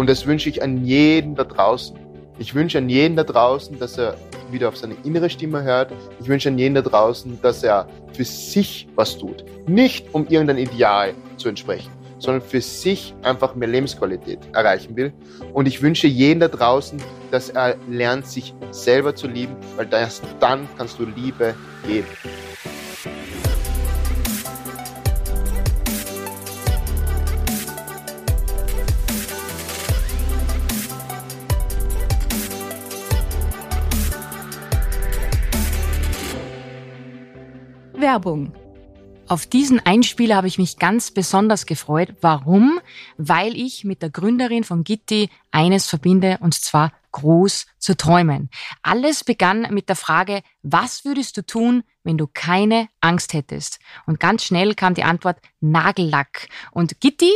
Und das wünsche ich an jeden da draußen. Ich wünsche an jeden da draußen, dass er wieder auf seine innere Stimme hört. Ich wünsche an jeden da draußen, dass er für sich was tut. Nicht um irgendein Ideal zu entsprechen, sondern für sich einfach mehr Lebensqualität erreichen will. Und ich wünsche jeden da draußen, dass er lernt, sich selber zu lieben, weil erst dann kannst du Liebe geben. Werbung. Auf diesen Einspieler habe ich mich ganz besonders gefreut. Warum? Weil ich mit der Gründerin von Gitti eines verbinde, und zwar groß zu träumen. Alles begann mit der Frage, was würdest du tun, wenn du keine Angst hättest? Und ganz schnell kam die Antwort Nagellack. Und Gitti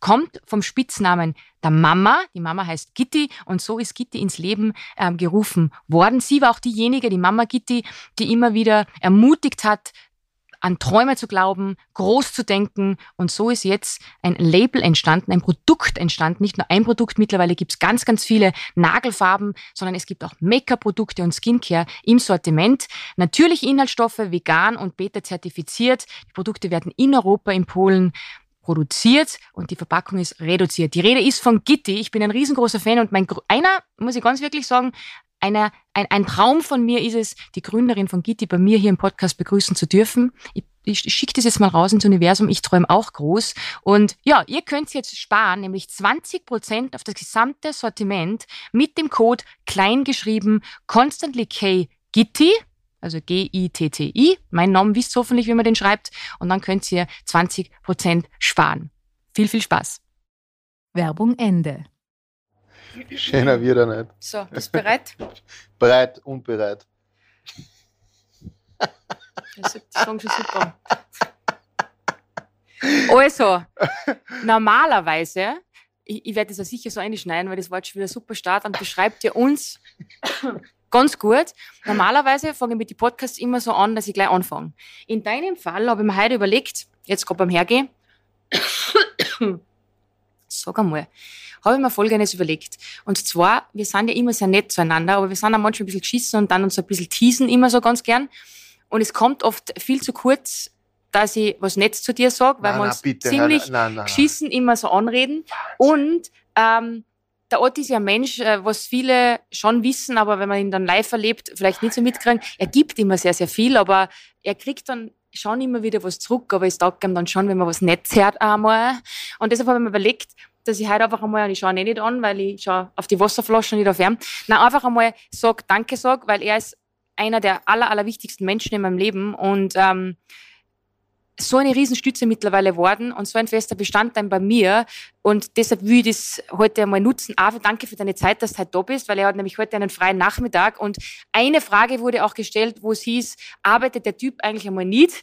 kommt vom Spitznamen der Mama. Die Mama heißt Gitti und so ist Gitti ins Leben äh, gerufen worden. Sie war auch diejenige, die Mama Gitti, die immer wieder ermutigt hat, an Träume zu glauben, groß zu denken. Und so ist jetzt ein Label entstanden, ein Produkt entstanden. Nicht nur ein Produkt, mittlerweile gibt es ganz, ganz viele Nagelfarben, sondern es gibt auch Make-up-Produkte und Skincare im Sortiment. Natürliche Inhaltsstoffe, vegan und beta-zertifiziert. Die Produkte werden in Europa, in Polen produziert und die Verpackung ist reduziert. Die Rede ist von Gitti. Ich bin ein riesengroßer Fan und mein einer, muss ich ganz wirklich sagen, einer, ein, ein Traum von mir ist es, die Gründerin von Gitti bei mir hier im Podcast begrüßen zu dürfen. Ich, ich schicke das jetzt mal raus ins Universum. Ich träume auch groß. Und ja, ihr könnt jetzt sparen, nämlich 20 Prozent auf das gesamte Sortiment mit dem Code kleingeschrieben Constantly Gitti. Also G-I-T-T-I. Mein Name wisst hoffentlich, wie man den schreibt. Und dann könnt ihr 20 Prozent sparen. Viel, viel Spaß. Werbung Ende. Schöner wird er nicht. So, bist du bereit? bereit und bereit. Das ist schon super. Also, normalerweise, ich, ich werde das ja sicher so einschneiden, weil das war jetzt schon wieder super Start und beschreibt ja uns ganz gut. Normalerweise fange ich mit den Podcasts immer so an, dass ich gleich anfange. In deinem Fall habe ich mir heute überlegt, jetzt gerade beim Hergehen, sag einmal, habe ich mir Folgendes überlegt. Und zwar, wir sind ja immer sehr nett zueinander, aber wir sind auch manchmal ein bisschen geschissen und dann uns ein bisschen teasen immer so ganz gern. Und es kommt oft viel zu kurz, dass ich was Nettes zu dir sage, weil nein, wir uns nein, ziemlich nein, geschissen immer so anreden. Und ähm, der Ort ist ja ein Mensch, äh, was viele schon wissen, aber wenn man ihn dann live erlebt, vielleicht nicht so mitkriegen. Er gibt immer sehr, sehr viel, aber er kriegt dann schon immer wieder was zurück, aber es taugt ihm dann schon, wenn man was Nettes hört einmal. Und deshalb habe ich mir überlegt, dass ich heute einfach einmal, und ich schaue ihn nicht an, weil ich schaue auf die Wasserflaschen nicht auf ihn, nein, einfach einmal sag, danke sag, weil er ist einer der aller, aller wichtigsten Menschen in meinem Leben und ähm, so eine Riesenstütze mittlerweile worden und so ein fester Bestandteil bei mir. Und deshalb will ich das heute einmal nutzen. Ave, danke für deine Zeit, dass du heute da bist, weil er hat nämlich heute einen freien Nachmittag. Und eine Frage wurde auch gestellt, wo es hieß, arbeitet der Typ eigentlich einmal nicht?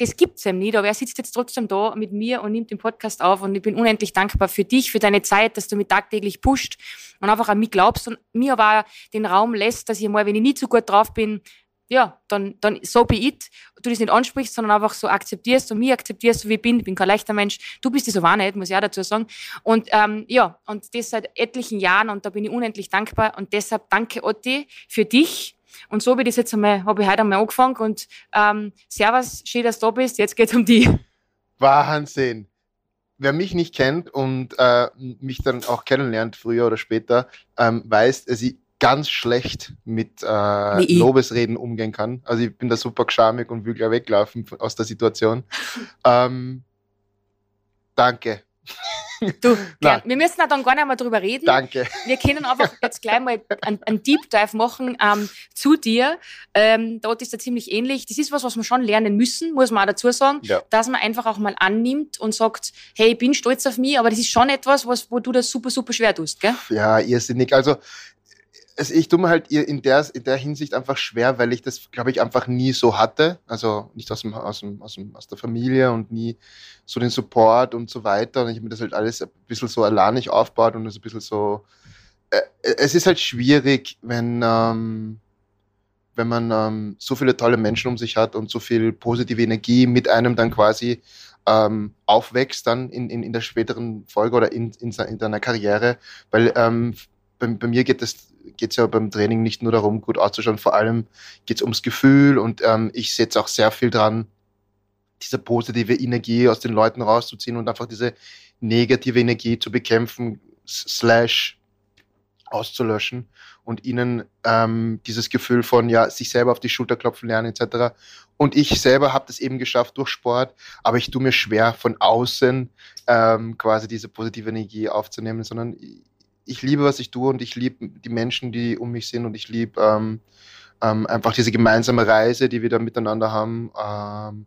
das gibt's ihm nicht, aber er sitzt jetzt trotzdem da mit mir und nimmt den Podcast auf und ich bin unendlich dankbar für dich, für deine Zeit, dass du mich tagtäglich pusht und einfach an mich glaubst und mir aber den Raum lässt, dass ich mal, wenn ich nicht so gut drauf bin, ja, dann, dann so be it, du das nicht ansprichst, sondern einfach so akzeptierst und mich akzeptierst, so wie ich bin. Ich bin kein leichter Mensch. Du bist das aber auch nicht, muss ich auch dazu sagen. Und ähm, ja, und das seit etlichen Jahren und da bin ich unendlich dankbar und deshalb danke Otti für dich und so wie das jetzt einmal, habe ich heute einmal angefangen und ähm, Servus, schön, dass du da bist, jetzt geht es um die. Wahnsinn. Wer mich nicht kennt und äh, mich dann auch kennenlernt, früher oder später, ähm, weiß, dass ich ganz schlecht mit äh, Lobesreden umgehen kann. Also ich bin da super geschamig und will gleich weglaufen aus der Situation. ähm, danke. Du, gern. wir müssen auch dann gar nicht mehr drüber reden. Danke. Wir können einfach jetzt gleich mal einen, Deep Dive machen ähm, zu dir. Ähm, dort ist er ziemlich ähnlich. Das ist was, was wir schon lernen müssen, muss man auch dazu sagen, ja. dass man einfach auch mal annimmt und sagt, hey, ich bin stolz auf mich, aber das ist schon etwas, was, wo du das super, super schwer tust, gell? Ja, irrsinnig. Also also ich tue mir halt in der, in der Hinsicht einfach schwer, weil ich das, glaube ich, einfach nie so hatte. Also nicht aus, dem, aus, dem, aus, dem, aus der Familie und nie so den Support und so weiter. Und ich habe mir das halt alles ein bisschen so alleinig aufgebaut und das ein bisschen so. Äh, es ist halt schwierig, wenn, ähm, wenn man ähm, so viele tolle Menschen um sich hat und so viel positive Energie mit einem dann quasi ähm, aufwächst dann in, in, in der späteren Folge oder in, in, in deiner Karriere. Weil ähm, bei, bei mir geht es geht ja beim Training nicht nur darum, gut auszuschauen, vor allem geht es ums Gefühl und ähm, ich setze auch sehr viel dran, diese positive Energie aus den Leuten rauszuziehen und einfach diese negative Energie zu bekämpfen, slash auszulöschen und ihnen ähm, dieses Gefühl von ja sich selber auf die Schulter klopfen lernen etc. Und ich selber habe das eben geschafft durch Sport, aber ich tue mir schwer von außen ähm, quasi diese positive Energie aufzunehmen, sondern ich liebe, was ich tue und ich liebe die Menschen, die um mich sind und ich liebe ähm, ähm, einfach diese gemeinsame Reise, die wir da miteinander haben. Ähm,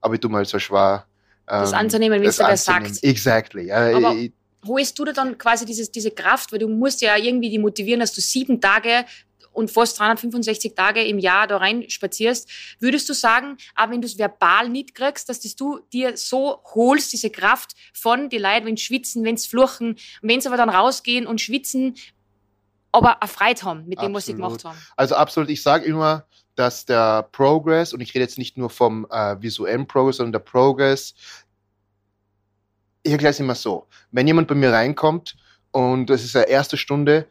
aber ich tue mal so schwer. das ähm, anzunehmen, wie es du das sagst. Exactly. Aber holst du dir dann quasi dieses, diese Kraft, weil du musst ja irgendwie die motivieren, dass du sieben Tage und fast 365 Tage im Jahr da rein spazierst, würdest du sagen, aber wenn du es verbal nicht kriegst, dass das du dir so holst, diese Kraft von die Leute, wenn sie schwitzen, wenn sie fluchen, wenn sie aber dann rausgehen und schwitzen, aber eine Freude haben mit dem, absolut. was sie gemacht haben. Also absolut, ich sage immer, dass der Progress, und ich rede jetzt nicht nur vom äh, visuellen Progress, sondern der Progress, ich erkläre es immer so, wenn jemand bei mir reinkommt und das ist eine erste Stunde,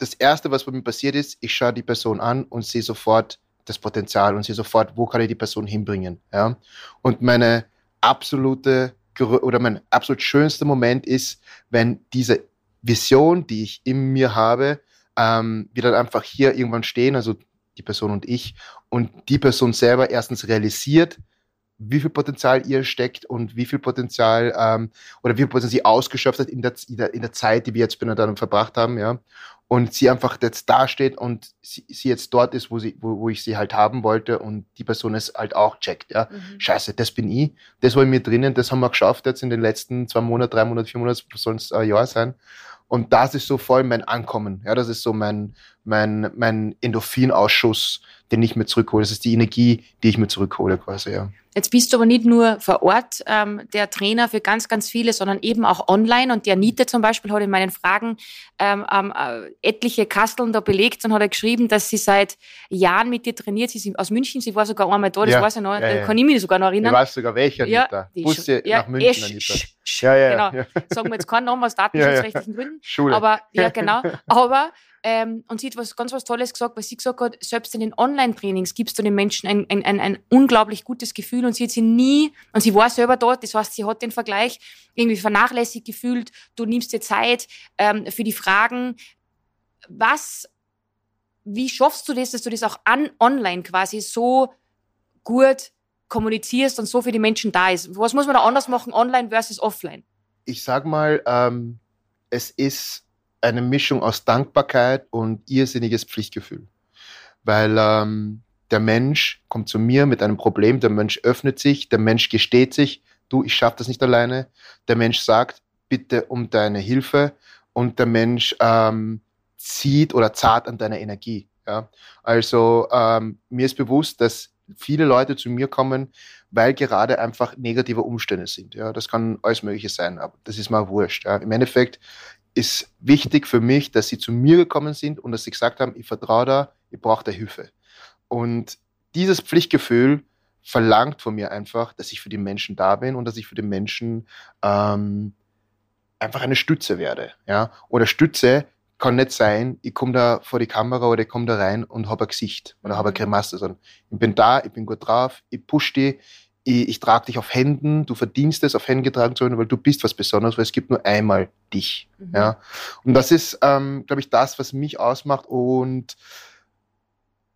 das Erste, was bei mir passiert ist, ich schaue die Person an und sehe sofort das Potenzial und sehe sofort, wo kann ich die Person hinbringen. Ja? Und meine absolute oder mein absolut schönster Moment ist, wenn diese Vision, die ich in mir habe, ähm, wir dann einfach hier irgendwann stehen, also die Person und ich, und die Person selber erstens realisiert, wie viel Potenzial ihr steckt und wie viel Potenzial ähm, oder wie viel Potenzial sie ausgeschöpft hat in der, in der, in der Zeit, die wir jetzt miteinander verbracht haben, ja und sie einfach jetzt dasteht und sie, sie, jetzt dort ist, wo, sie, wo, wo ich sie halt haben wollte und die Person es halt auch checkt. Ja, mhm. Scheiße, das bin ich, das war in mir drinnen, das haben wir geschafft jetzt in den letzten zwei Monaten, drei Monaten, vier Monaten, soll es ein Jahr sein. Und das ist so voll mein Ankommen. Ja, das ist so mein, mein, mein Endorphinausschuss, den ich mir zurückhole. Das ist die Energie, die ich mir zurückhole quasi, ja. Jetzt bist du aber nicht nur vor Ort ähm, der Trainer für ganz, ganz viele, sondern eben auch online. Und die Anita zum Beispiel hat in meinen Fragen ähm, äh, etliche Kasteln da belegt und hat er geschrieben, dass sie seit Jahren mit dir trainiert. Sie ist aus München, sie war sogar einmal da, das ja, weiß ich noch, ja, ja. kann ich mich sogar noch erinnern. Ich weiß sogar welche Anita. Ja, Wusste ja, nach München, eh, Anita. Ja, ja, genau. ja. Sagen wir jetzt keinen Namen aus datenschutzrechtlichen Gründen. Schule. Aber, ja, genau. Aber ähm, und sie hat was ganz was Tolles gesagt, weil sie gesagt hat, selbst in den Online-Trainings gibst du den Menschen ein, ein, ein, ein unglaublich gutes Gefühl und sie hat sie nie, und sie war selber dort, das heißt, sie hat den Vergleich irgendwie vernachlässigt gefühlt, du nimmst dir Zeit ähm, für die Fragen. Was, wie schaffst du das, dass du das auch an online quasi so gut kommunizierst und so für die Menschen da ist? Was muss man da anders machen, online versus offline? Ich sag mal, ähm, es ist eine Mischung aus Dankbarkeit und irrsinniges Pflichtgefühl. Weil ähm, der Mensch kommt zu mir mit einem Problem, der Mensch öffnet sich, der Mensch gesteht sich, du, ich schaffe das nicht alleine. Der Mensch sagt, bitte um deine Hilfe und der Mensch ähm, zieht oder zahlt an deiner Energie. Ja? Also ähm, mir ist bewusst, dass viele Leute zu mir kommen, weil gerade einfach negative Umstände sind. Ja, das kann alles Mögliche sein, aber das ist mal wurscht. Ja. Im Endeffekt ist wichtig für mich, dass sie zu mir gekommen sind und dass sie gesagt haben, ich vertraue da, ich brauche da Hilfe. Und dieses Pflichtgefühl verlangt von mir einfach, dass ich für die Menschen da bin und dass ich für die Menschen ähm, einfach eine Stütze werde. Ja? Oder Stütze kann nicht sein, ich komme da vor die Kamera oder ich komme da rein und habe ein Gesicht oder habe eine mhm. Grimasse, sondern ich bin da, ich bin gut drauf, ich push die, ich, ich trage dich auf Händen, du verdienst es, auf Händen getragen zu werden, weil du bist was Besonderes, weil es gibt nur einmal dich. Mhm. Ja? Und das ist, ähm, glaube ich, das, was mich ausmacht. Und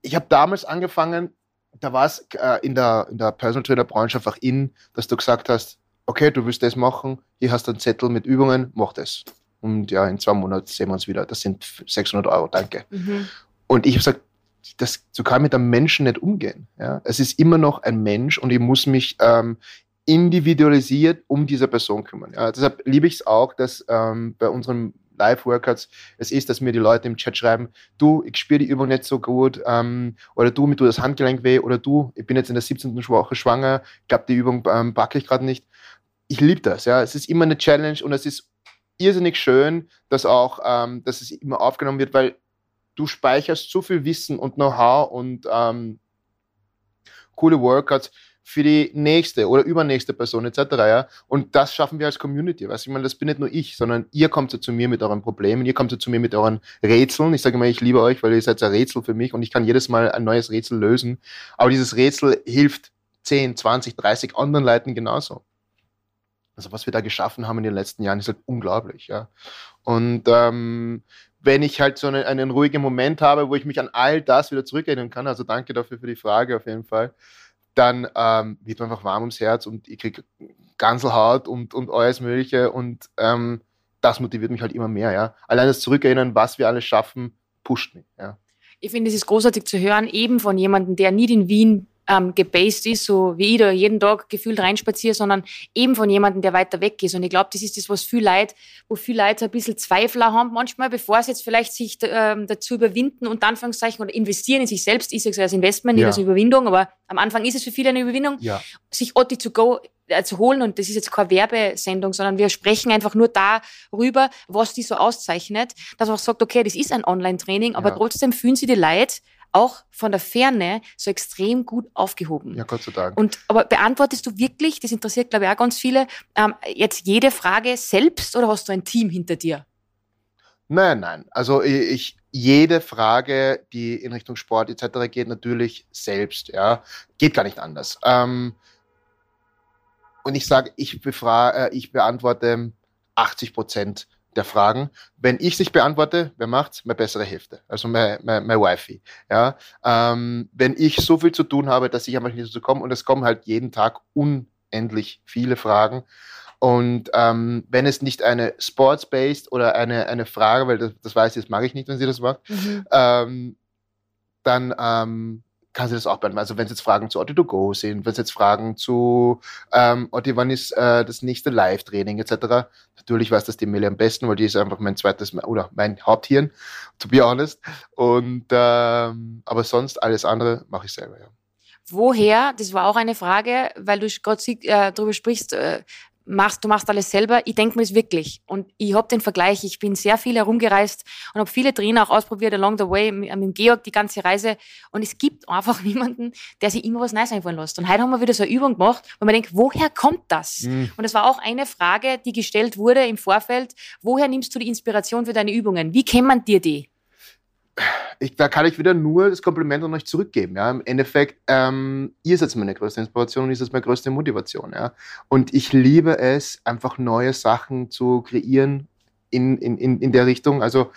ich habe damals angefangen, da war es äh, in der, in der Personal Trainer Branche einfach in, dass du gesagt hast, okay, du willst das machen, hier hast du einen Zettel mit Übungen, mach das. Und ja, in zwei Monaten sehen wir uns wieder. Das sind 600 Euro, danke. Mhm. Und ich habe gesagt, das, so kann ich mit einem Menschen nicht umgehen. Ja? Es ist immer noch ein Mensch und ich muss mich ähm, individualisiert um diese Person kümmern. Ja? Deshalb liebe ich es auch, dass ähm, bei unseren Live-Workouts es ist, dass mir die Leute im Chat schreiben, du, ich spüre die Übung nicht so gut ähm, oder du, mir tut das Handgelenk weh oder du, ich bin jetzt in der 17. Woche schwanger, ich glaube, die Übung ähm, packe ich gerade nicht. Ich liebe das. Ja? Es ist immer eine Challenge und es ist irrsinnig schön, dass auch, ähm, dass es immer aufgenommen wird, weil du speicherst so viel Wissen und Know-how und ähm, coole Workouts für die nächste oder übernächste Person etc. Ja? Und das schaffen wir als Community. Weißt? Ich meine, das bin nicht nur ich, sondern ihr kommt ja zu mir mit euren Problemen, ihr kommt ja zu mir mit euren Rätseln. Ich sage immer, ich liebe euch, weil ihr seid ein Rätsel für mich und ich kann jedes Mal ein neues Rätsel lösen. Aber dieses Rätsel hilft 10, 20, 30 anderen Leuten genauso. Also was wir da geschaffen haben in den letzten Jahren ist halt unglaublich, ja. Und ähm, wenn ich halt so einen, einen ruhigen Moment habe, wo ich mich an all das wieder zurückerinnern kann, also danke dafür für die Frage auf jeden Fall, dann ähm, wird man einfach warm ums Herz und ich kriege Ganselhaut und, und alles Mögliche und ähm, das motiviert mich halt immer mehr, ja. Allein das Zurückerinnern, was wir alles schaffen, pusht mich, ja. Ich finde, es ist großartig zu hören, eben von jemandem, der nie in Wien ähm, gebased ist, so wie ich da jeden Tag gefühlt reinspaziere, sondern eben von jemandem, der weiter weg ist. Und ich glaube, das ist das, was viel Leute, wo viel Leute so ein bisschen Zweifler haben manchmal, bevor sie jetzt vielleicht sich ähm, dazu überwinden und Anführungszeichen oder investieren in sich selbst, ist es als Investment, nicht ja. als Überwindung, aber am Anfang ist es für viele eine Überwindung, ja. sich Otti to go äh, zu holen und das ist jetzt keine Werbesendung, sondern wir sprechen einfach nur darüber, was die so auszeichnet, dass man auch sagt, okay, das ist ein Online-Training, aber ja. trotzdem fühlen sie die Leute auch von der Ferne so extrem gut aufgehoben. Ja, Gott sei Dank. Und, aber beantwortest du wirklich, das interessiert glaube ich auch ganz viele, ähm, jetzt jede Frage selbst oder hast du ein Team hinter dir? Nein, nein. Also ich, jede Frage, die in Richtung Sport etc. geht, natürlich selbst. Ja, geht gar nicht anders. Ähm, und ich sage, ich, befrage, äh, ich beantworte 80 Prozent der Fragen. Wenn ich sich beantworte, wer macht's? Meine bessere Hälfte, also meine, meine, meine Wifi. Ja? Ähm, wenn ich so viel zu tun habe, dass ich einfach nicht dazu komme und es kommen halt jeden Tag unendlich viele Fragen. Und ähm, wenn es nicht eine Sports-based oder eine, eine Frage, weil das, das weiß ich, das mag ich nicht, wenn sie das macht, mhm. ähm, dann ähm, kann sie das auch beantworten. Also wenn es jetzt Fragen zu Otti to Go sind, wenn es jetzt Fragen zu ähm, Otti, wann ist äh, das nächste Live-Training etc. Natürlich weiß das die Mille am besten, weil die ist einfach mein zweites oder mein Haupthirn, to be honest. Und ähm, aber sonst alles andere mache ich selber, ja. Woher, das war auch eine Frage, weil du gerade äh, darüber sprichst, äh, machst, du machst alles selber. Ich denke mir es wirklich. Und ich habe den Vergleich. Ich bin sehr viel herumgereist und habe viele Trainer auch ausprobiert along the way, mit, mit Georg die ganze Reise. Und es gibt einfach niemanden, der sich immer was Neues einfallen lässt. Und heute haben wir wieder so eine Übung gemacht, wo man denkt, woher kommt das? Mhm. Und das war auch eine Frage, die gestellt wurde im Vorfeld. Woher nimmst du die Inspiration für deine Übungen? Wie kennt man dir die? Ich, da kann ich wieder nur das Kompliment an euch zurückgeben. Ja? Im Endeffekt, ähm, ihr seid meine größte Inspiration und ihr seid meine größte Motivation. Ja? Und ich liebe es, einfach neue Sachen zu kreieren in, in, in, in der Richtung. Also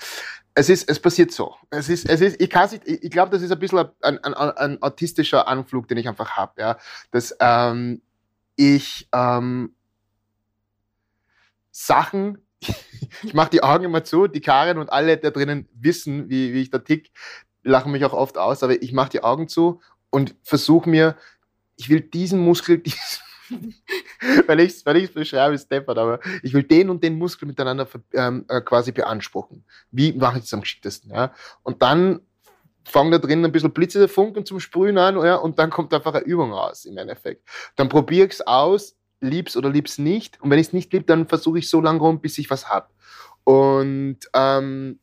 es ist, es passiert so. Es ist, es ist, ich kann ich, ich glaube, das ist ein bisschen ein, ein, ein autistischer Anflug, den ich einfach habe. Ja? Dass ähm, ich ähm, Sachen ich mache die Augen immer zu, die Karin und alle da drinnen wissen, wie, wie ich da tick, lachen mich auch oft aus, aber ich mache die Augen zu und versuche mir, ich will diesen Muskel, diesen, weil ich es weil beschreibe, ist deppert, aber ich will den und den Muskel miteinander ähm, äh, quasi beanspruchen. Wie mache ich das am geschicktesten? Ja? Und dann fangen da drin ein bisschen Blitze Funken zum Sprühen an ja, und dann kommt einfach eine Übung raus im Endeffekt. Dann probiere ich es aus, lieb's oder lieb's nicht. Und wenn ich es nicht lieb, dann versuche ich so lange rum, bis ich was hab. Und ähm,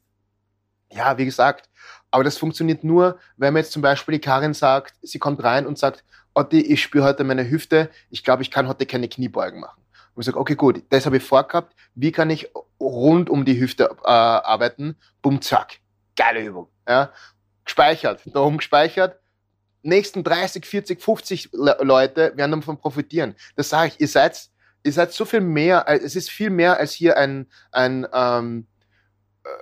ja, wie gesagt, aber das funktioniert nur, wenn mir jetzt zum Beispiel die Karin sagt, sie kommt rein und sagt, Otti, ich spüre heute meine Hüfte, ich glaube, ich kann heute keine Kniebeugen machen. Und ich sage, okay, gut, das habe ich vorgehabt, wie kann ich rund um die Hüfte äh, arbeiten? Bumm, zack, geile Übung. Ja? Gespeichert, da oben gespeichert, nächsten 30, 40, 50 Leute werden davon profitieren. Das sage ich, ihr seid, ihr seid so viel mehr, es ist viel mehr als hier ein, ein ähm,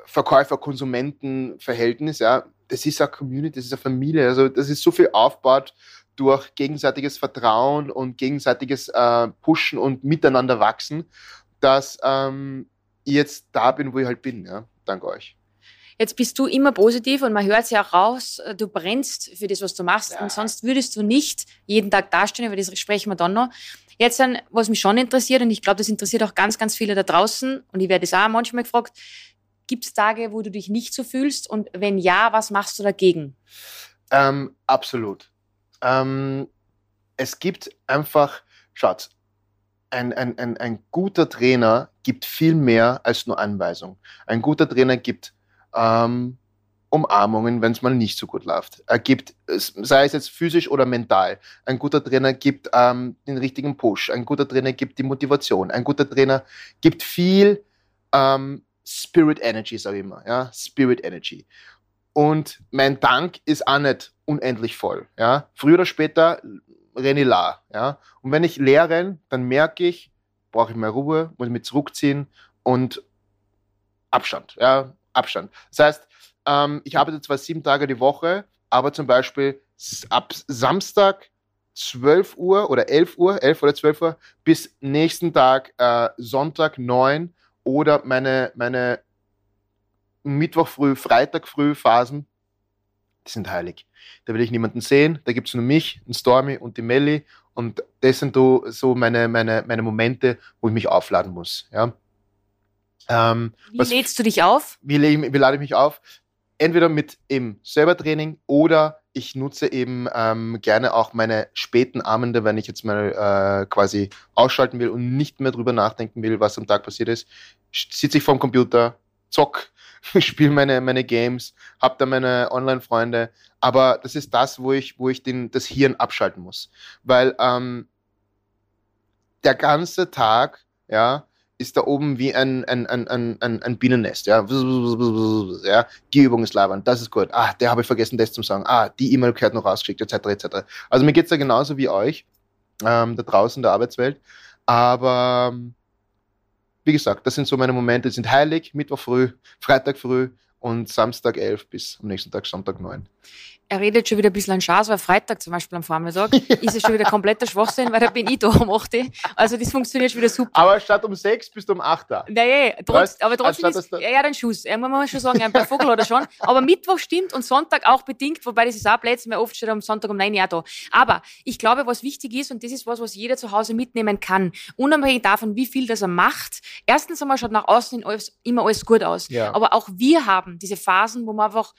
Verkäufer-Konsumenten-Verhältnis. Ja. Das ist eine Community, das ist eine Familie. Also das ist so viel aufgebaut durch gegenseitiges Vertrauen und gegenseitiges äh, Pushen und miteinander wachsen, dass ähm, ich jetzt da bin, wo ich halt bin. Ja. Danke euch. Jetzt bist du immer positiv und man hört es ja auch raus, äh, du brennst für das, was du machst. Ja. Und sonst würdest du nicht jeden Tag dastehen, über das sprechen wir dann noch. Jetzt, dann, was mich schon interessiert, und ich glaube, das interessiert auch ganz, ganz viele da draußen, und ich werde es auch manchmal gefragt, gibt es Tage, wo du dich nicht so fühlst? Und wenn ja, was machst du dagegen? Ähm, absolut. Ähm, es gibt einfach, schaut, ein, ein, ein, ein guter Trainer gibt viel mehr als nur Anweisung. Ein guter Trainer gibt ähm, Umarmungen, wenn es mal nicht so gut läuft. Er gibt, sei es jetzt physisch oder mental. Ein guter Trainer gibt ähm, den richtigen Push. Ein guter Trainer gibt die Motivation. Ein guter Trainer gibt viel ähm, Spirit Energy, sage ich immer. Ja? Spirit Energy. Und mein Dank ist auch nicht unendlich voll. Ja? Früher oder später renne ich la. Ja? Und wenn ich leer renne, dann merke ich, brauche ich mehr Ruhe, muss mich zurückziehen und Abstand. Ja? Abstand. Das heißt, ähm, ich arbeite zwar sieben Tage die Woche, aber zum Beispiel ab Samstag 12 Uhr oder 11 Uhr, 11 oder 12 Uhr bis nächsten Tag äh, Sonntag 9 oder meine, meine Mittwoch früh, Freitag früh Phasen, die sind heilig. Da will ich niemanden sehen, da gibt es nur mich, den Stormy und die Melli und das sind so meine, meine, meine Momente, wo ich mich aufladen muss. Ja. Ähm, wie was, lädst du dich auf? Wie, wie lade ich mich auf? Entweder mit eben selber Training oder ich nutze eben ähm, gerne auch meine späten Abende, wenn ich jetzt mal äh, quasi ausschalten will und nicht mehr drüber nachdenken will, was am Tag passiert ist. Sitze ich vorm Computer, zock, spiele meine, meine Games, habe da meine Online-Freunde. Aber das ist das, wo ich, wo ich den, das Hirn abschalten muss. Weil ähm, der ganze Tag, ja, ist da oben wie ein, ein, ein, ein, ein Bienennest. Ja? ja, die Übung ist labern, das ist gut. Ah, der habe ich vergessen, das zu sagen. Ah, die E-Mail gehört noch rausgeschickt, etc. etc. Also mir geht es da genauso wie euch, ähm, da draußen in der Arbeitswelt. Aber wie gesagt, das sind so meine Momente, die sind heilig, Mittwoch früh, Freitag früh und Samstag 11 bis am nächsten Tag Sonntag 9 er redet schon wieder ein bisschen an Schaß, weil Freitag zum Beispiel am Vormittag ist es schon wieder kompletter Schwachsinn, weil da bin ich da um 8 Also das funktioniert schon wieder super. Aber statt um 6 bist du um 8 da. Naja, trotz, aber trotzdem ist, ja, ja, den Schuss. Ja, muss man schon sagen, ein Vogel oder schon. Aber Mittwoch stimmt und Sonntag auch bedingt, wobei das ist auch Plätze, weil oft steht am Sonntag um 9 Uhr da. Aber ich glaube, was wichtig ist, und das ist was, was jeder zu Hause mitnehmen kann, unabhängig davon, wie viel das er macht, erstens einmal schaut nach außen immer alles gut aus. Ja. Aber auch wir haben diese Phasen, wo man einfach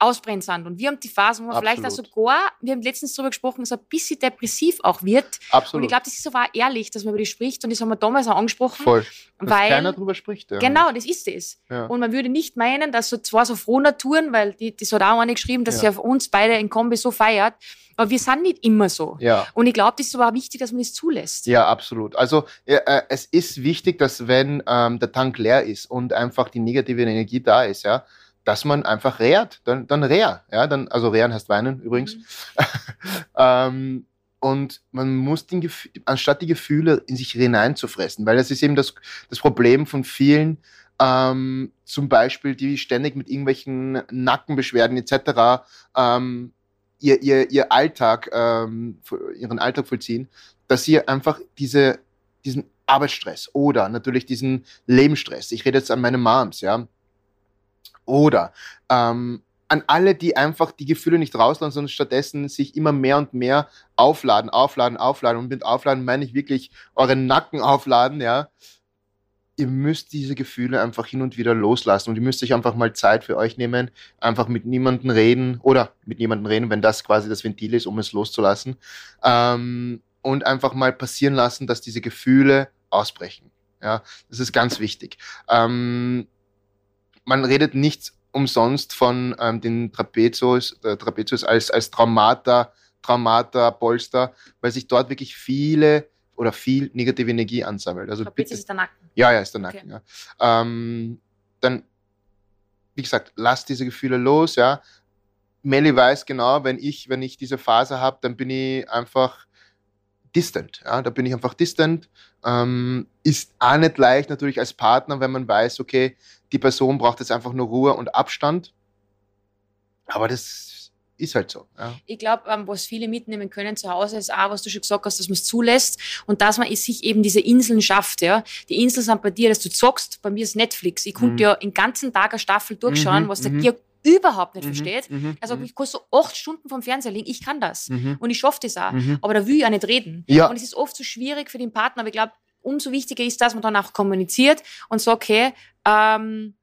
ausbrennt sind. Und wir haben die Phasen, wo man Absolut. vielleicht auch sogar, wir haben letztens darüber gesprochen, so ein bisschen depressiv auch wird. Absolut. Und ich glaube, das ist aber auch ehrlich, dass man über das spricht. Und das haben wir damals auch angesprochen. Voll. Dass weil, keiner drüber spricht. Ja. Genau, das ist es. Ja. Und man würde nicht meinen, dass so zwei so Frohnaturen, weil die, das hat auch eine geschrieben, dass ja. sie auf uns beide in Kombi so feiert. Aber wir sind nicht immer so. Ja. Und ich glaube, das ist aber wichtig, dass man das zulässt. Ja, absolut. Also äh, es ist wichtig, dass wenn ähm, der Tank leer ist und einfach die negative Energie da ist, ja, dass man einfach rehrt, dann, dann rehr, ja, dann, also rehren heißt weinen übrigens. Mhm. ähm, und man muss den Gefühl, anstatt die Gefühle in sich hineinzufressen, weil das ist eben das, das Problem von vielen, ähm, zum Beispiel, die ständig mit irgendwelchen Nackenbeschwerden etc. Ähm, ihr, ihr, ihr Alltag, ähm, ihren Alltag vollziehen, dass sie einfach diese, diesen Arbeitsstress oder natürlich diesen Lebensstress, ich rede jetzt an meine Moms, ja, oder ähm, an alle, die einfach die Gefühle nicht rauslassen, sondern stattdessen sich immer mehr und mehr aufladen, aufladen, aufladen. Und mit aufladen meine ich wirklich euren Nacken aufladen, ja. Ihr müsst diese Gefühle einfach hin und wieder loslassen und ihr müsst euch einfach mal Zeit für euch nehmen, einfach mit niemandem reden oder mit niemandem reden, wenn das quasi das Ventil ist, um es loszulassen. Ähm, und einfach mal passieren lassen, dass diese Gefühle ausbrechen. Ja, das ist ganz wichtig. Ähm, man redet nicht umsonst von ähm, den Trapezius, äh, Trapezius als, als Traumata, Traumata, Polster, weil sich dort wirklich viele oder viel negative Energie ansammelt. Also Trapezius bitte, ist der Nacken. Ja, ja, ist der Nacken. Okay. Ja. Ähm, dann, wie gesagt, lasst diese Gefühle los, ja. Melly weiß genau, wenn ich, wenn ich diese Phase habe, dann bin ich einfach distant. Ja, da bin ich einfach distant. Ähm, ist auch nicht leicht natürlich als Partner, wenn man weiß, okay, die Person braucht jetzt einfach nur Ruhe und Abstand. Aber das ist halt so. Ja. Ich glaube, ähm, was viele mitnehmen können zu Hause, ist auch, was du schon gesagt hast, dass man es zulässt und dass man sich eben diese Inseln schafft. Ja. Die Inseln sind bei dir, dass du zockst, bei mir ist Netflix. Ich konnte mhm. ja den ganzen Tag eine Staffel durchschauen, mhm. was der mhm. Dirk überhaupt nicht mhm. versteht. Mhm. Also ich kann so acht Stunden vom Fernseher liegen, ich kann das. Mhm. Und ich schaffe das auch. Mhm. Aber da will ich auch nicht reden. Ja. Und es ist oft so schwierig für den Partner, aber ich glaube, umso wichtiger ist, dass man dann auch kommuniziert und sagt, okay, ähm,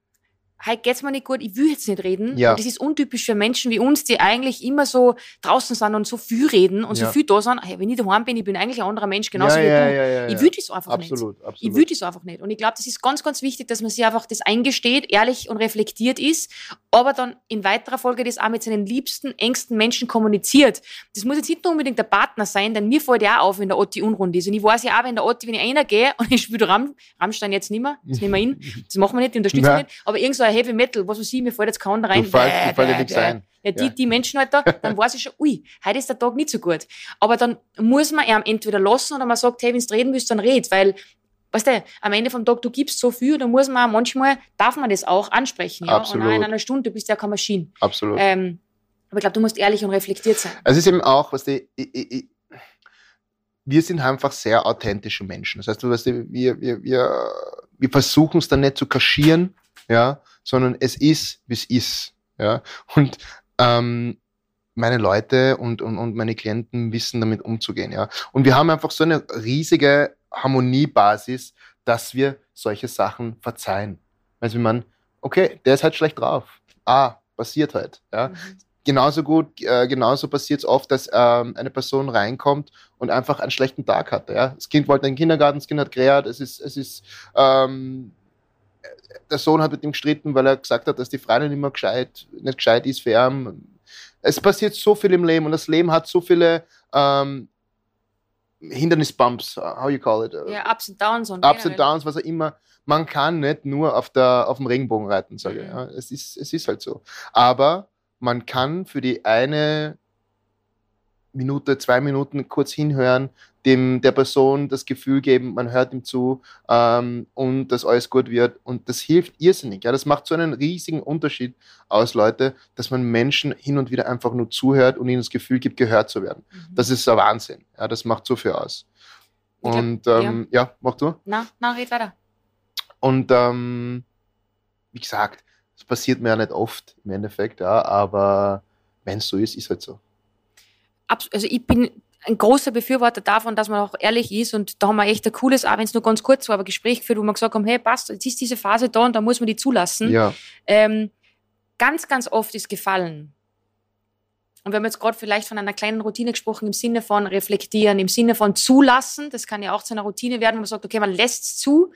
heute geht's mir nicht gut, ich will jetzt nicht reden. Ja. Und das ist untypisch für Menschen wie uns, die eigentlich immer so draußen sind und so viel reden und ja. so viel da sind. Hey, wenn ich daheim bin, ich bin eigentlich ein anderer Mensch, genauso ja, wie du. ich will das einfach absolut, nicht. Absolut. Ich will das einfach nicht. Und ich glaube, das ist ganz, ganz wichtig, dass man sich einfach das eingesteht, ehrlich und reflektiert ist aber dann in weiterer Folge das auch mit seinen liebsten, engsten Menschen kommuniziert. Das muss jetzt nicht nur unbedingt der Partner sein, denn mir fällt ja auch auf, wenn der Otti unrund ist. Und ich weiß ja auch, wenn der Otti, wenn ich einer gehe und ich spiele Ram, Rammstein jetzt nicht mehr, das nehmen wir ihn, das machen wir nicht, die unterstützen wir nicht, aber irgend so ein Heavy Metal, was weiß ich, mir fällt jetzt kein rein. Du fällt, dir fällt dir nichts ein. Ja, die, die Menschen halt da, dann weiß ich schon, ui, heute ist der Tag nicht so gut. Aber dann muss man ihm entweder lassen oder man sagt, hey, wenn du reden willst, dann red, weil weißt du, am Ende vom Tag, du gibst so viel, da muss man auch manchmal, darf man das auch ansprechen. Ja? Absolut. Und auch in einer Stunde, du bist ja keine Maschine. Absolut. Ähm, aber ich glaube, du musst ehrlich und reflektiert sein. Es ist eben auch, was die, ich, ich, ich, wir sind einfach sehr authentische Menschen. Das heißt, du weißt, wir, wir, wir, wir versuchen es dann nicht zu kaschieren, ja, sondern es ist, wie es ist, ja. Und ähm, meine Leute und, und, und meine Klienten wissen damit umzugehen, ja. Und wir haben einfach so eine riesige Harmoniebasis, dass wir solche Sachen verzeihen. Also man, okay, der ist halt schlecht drauf. Ah, passiert halt. Ja. Mhm. Genauso gut, äh, genauso passiert es oft, dass ähm, eine Person reinkommt und einfach einen schlechten Tag hat. Ja. Das Kind wollte in den Kindergarten, das Kind hat gerät, es ist, es ist, ähm, der Sohn hat mit ihm gestritten, weil er gesagt hat, dass die nicht immer gescheit, nicht gescheit ist für ihn. Es passiert so viel im Leben und das Leben hat so viele ähm, Hindernisbumps, how you call it. Ja, Ups and Downs und Ups and Downs, was auch immer. Man kann nicht nur auf, der, auf dem Regenbogen reiten, sage ich. Mhm. Ja. Es, ist, es ist halt so. Aber man kann für die eine Minute, zwei Minuten kurz hinhören, dem der Person das Gefühl geben, man hört ihm zu ähm, und dass alles gut wird. Und das hilft irrsinnig. Ja, das macht so einen riesigen Unterschied aus, Leute, dass man Menschen hin und wieder einfach nur zuhört und ihnen das Gefühl gibt, gehört zu werden. Mhm. Das ist ein Wahnsinn. Ja, das macht so viel aus. Und glaub, ähm, ja. ja, mach du? Na, na, red weiter. Und ähm, wie gesagt, das passiert mir ja nicht oft im Endeffekt, ja, aber wenn es so ist, ist halt so also ich bin ein großer Befürworter davon, dass man auch ehrlich ist und da haben wir echt ein cooles, auch wenn es nur ganz kurz war, aber Gespräch geführt, wo wir gesagt haben, hey, passt, jetzt ist diese Phase da und da muss man die zulassen. Ja. Ähm, ganz, ganz oft ist gefallen. Und wir haben jetzt gerade vielleicht von einer kleinen Routine gesprochen im Sinne von reflektieren, im Sinne von zulassen. Das kann ja auch zu einer Routine werden, wo man sagt, okay, man lässt es zu.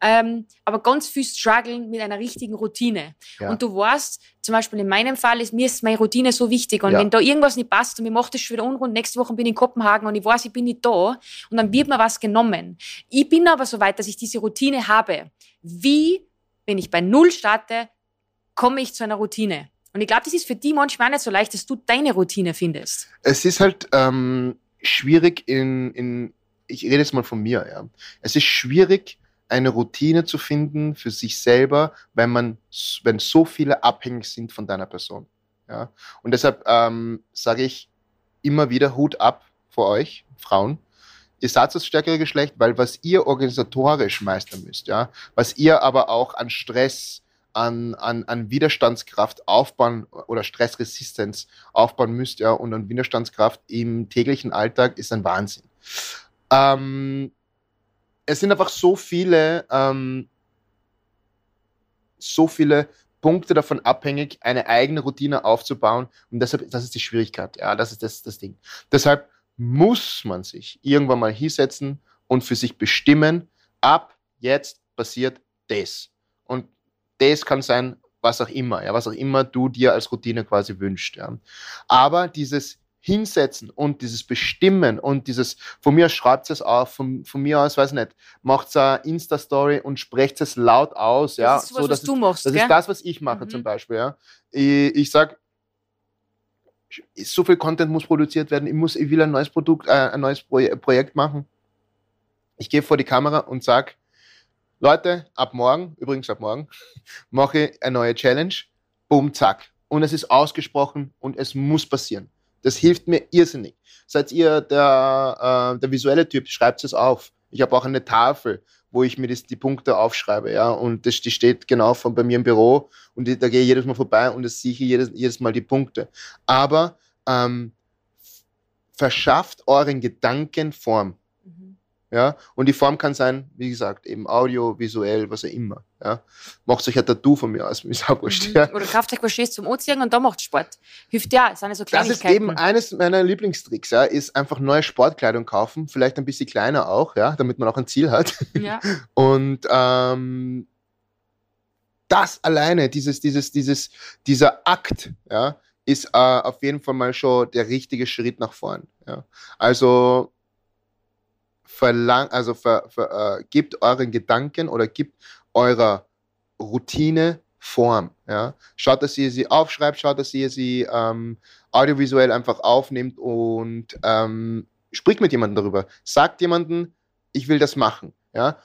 Ähm, aber ganz viel strugglen mit einer richtigen Routine. Ja. Und du weißt, zum Beispiel in meinem Fall ist mir ist meine Routine so wichtig. Und ja. wenn da irgendwas nicht passt und mir macht es schon wieder unrund, nächste Woche bin ich in Kopenhagen und ich weiß, ich bin nicht da und dann wird mir was genommen. Ich bin aber so weit, dass ich diese Routine habe. Wie, wenn ich bei Null starte, komme ich zu einer Routine? Und ich glaube, das ist für die manchmal nicht so leicht, dass du deine Routine findest. Es ist halt ähm, schwierig in, in, ich rede jetzt mal von mir, ja. Es ist schwierig, eine Routine zu finden für sich selber, wenn man, wenn so viele abhängig sind von deiner Person. Ja? Und deshalb ähm, sage ich immer wieder Hut ab vor euch, Frauen. Ihr seid das stärkere Geschlecht, weil was ihr organisatorisch meistern müsst, ja, was ihr aber auch an Stress, an, an, an Widerstandskraft aufbauen oder Stressresistenz aufbauen müsst, ja, und an Widerstandskraft im täglichen Alltag ist ein Wahnsinn. Ähm, es sind einfach so viele, ähm, so viele Punkte davon abhängig, eine eigene Routine aufzubauen. Und deshalb, das ist die Schwierigkeit. Ja, das ist das, das Ding. Deshalb muss man sich irgendwann mal hinsetzen und für sich bestimmen, ab jetzt passiert das. Und das kann sein, was auch immer, ja, was auch immer du dir als Routine quasi wünschst. Ja. Aber dieses hinsetzen und dieses Bestimmen und dieses, von mir aus schreibt es auf, von, von mir aus, weiß nicht, macht eine Insta-Story und sprecht es laut aus, das ja. Ist sowas, so, was du machst, Das gell? ist das, was ich mache mhm. zum Beispiel, ja. Ich, ich sag, so viel Content muss produziert werden, ich muss, ich will ein neues Produkt, äh, ein neues Pro Projekt machen. Ich gehe vor die Kamera und sag, Leute, ab morgen, übrigens ab morgen, mache ich eine neue Challenge, boom, zack. Und es ist ausgesprochen und es muss passieren. Das hilft mir irrsinnig. Seid ihr der, äh, der visuelle Typ, schreibt es auf. Ich habe auch eine Tafel, wo ich mir das, die Punkte aufschreibe, ja, und das, die steht genau von bei mir im Büro und die, da gehe ich jedes Mal vorbei und das sehe ich jedes, jedes Mal die Punkte. Aber ähm, verschafft euren Gedanken Form. Ja, und die Form kann sein, wie gesagt, eben Audio, visuell, was auch immer. Ja, macht euch ein Tattoo von mir aus, ist auch wurscht. Mhm. Ja. Oder kauft euch was Schönes zum Anziehen und da macht Sport. Hilft ja, das sind so Kleinigkeiten. Das ist eben eines meiner Lieblingstricks, ja, ist einfach neue Sportkleidung kaufen, vielleicht ein bisschen kleiner auch, ja, damit man auch ein Ziel hat. Ja. Und ähm, das alleine, dieses, dieses, dieses, dieser Akt, ja, ist äh, auf jeden Fall mal schon der richtige Schritt nach vorn. Ja. Also verlang, also ver, ver, äh, gebt euren Gedanken oder gebt eurer Routine Form. Ja. Schaut, dass ihr sie aufschreibt, schaut, dass ihr sie ähm, audiovisuell einfach aufnimmt und ähm, spricht mit jemandem darüber. Sagt jemandem, ich will das machen. Ja.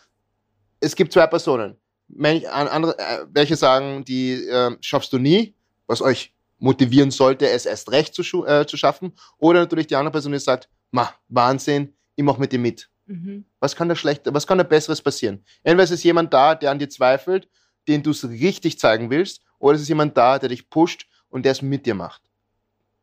Es gibt zwei Personen. Andere, äh, welche sagen, die äh, schaffst du nie, was euch motivieren sollte, es erst recht zu, äh, zu schaffen. Oder natürlich die andere Person, die sagt, ma, Wahnsinn, ich mach mit dir mit. Mhm. Was kann da schlechter, was kann da Besseres passieren? Entweder ist es jemand da, der an dir zweifelt, den du es richtig zeigen willst, oder es ist jemand da, der dich pusht und der es mit dir macht.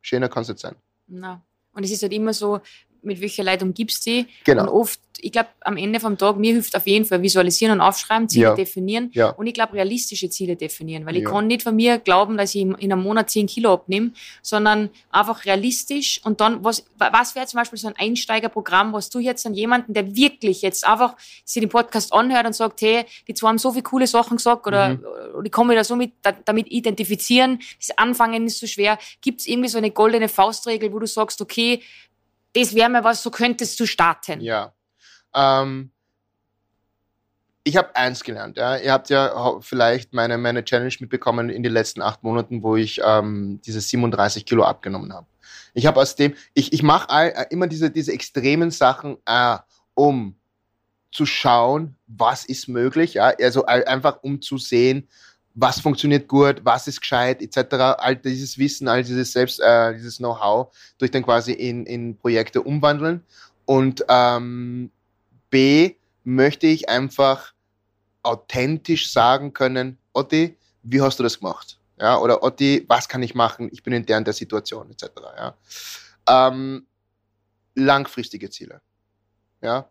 Schöner kann es nicht sein. Na. Und es ist halt immer so, mit welcher Leitung gibst du die? Genau. Und oft ich glaube, am Ende vom Tag, mir hilft auf jeden Fall visualisieren und aufschreiben, Ziele ja. definieren ja. und ich glaube, realistische Ziele definieren, weil ja. ich kann nicht von mir glauben, dass ich in einem Monat 10 Kilo abnehme, sondern einfach realistisch und dann, was, was wäre zum Beispiel so ein Einsteigerprogramm, was du jetzt an jemanden, der wirklich jetzt einfach sich den Podcast anhört und sagt, hey, die zwei haben so viele coole Sachen gesagt oder, mhm. oder ich kann mich da so mit, damit identifizieren, das Anfangen ist so schwer, gibt es irgendwie so eine goldene Faustregel, wo du sagst, okay, das wäre mir was, so könntest du starten. Ja. Ähm, ich habe eins gelernt. Ja. Ihr habt ja vielleicht meine, meine Challenge mitbekommen in den letzten acht Monaten, wo ich ähm, diese 37 Kilo abgenommen habe. Ich habe aus dem, ich, ich mache äh, immer diese, diese extremen Sachen, äh, um zu schauen, was ist möglich. Ja. Also einfach um zu sehen, was funktioniert gut, was ist gescheit, etc. All dieses Wissen, all dieses Selbst, äh, dieses Know-how durch dann quasi in, in Projekte umwandeln. Und ähm, B, möchte ich einfach authentisch sagen können, Otti, wie hast du das gemacht? Ja, oder Otti, was kann ich machen? Ich bin in der und der Situation, etc. Ja. Ähm, langfristige Ziele. Ja.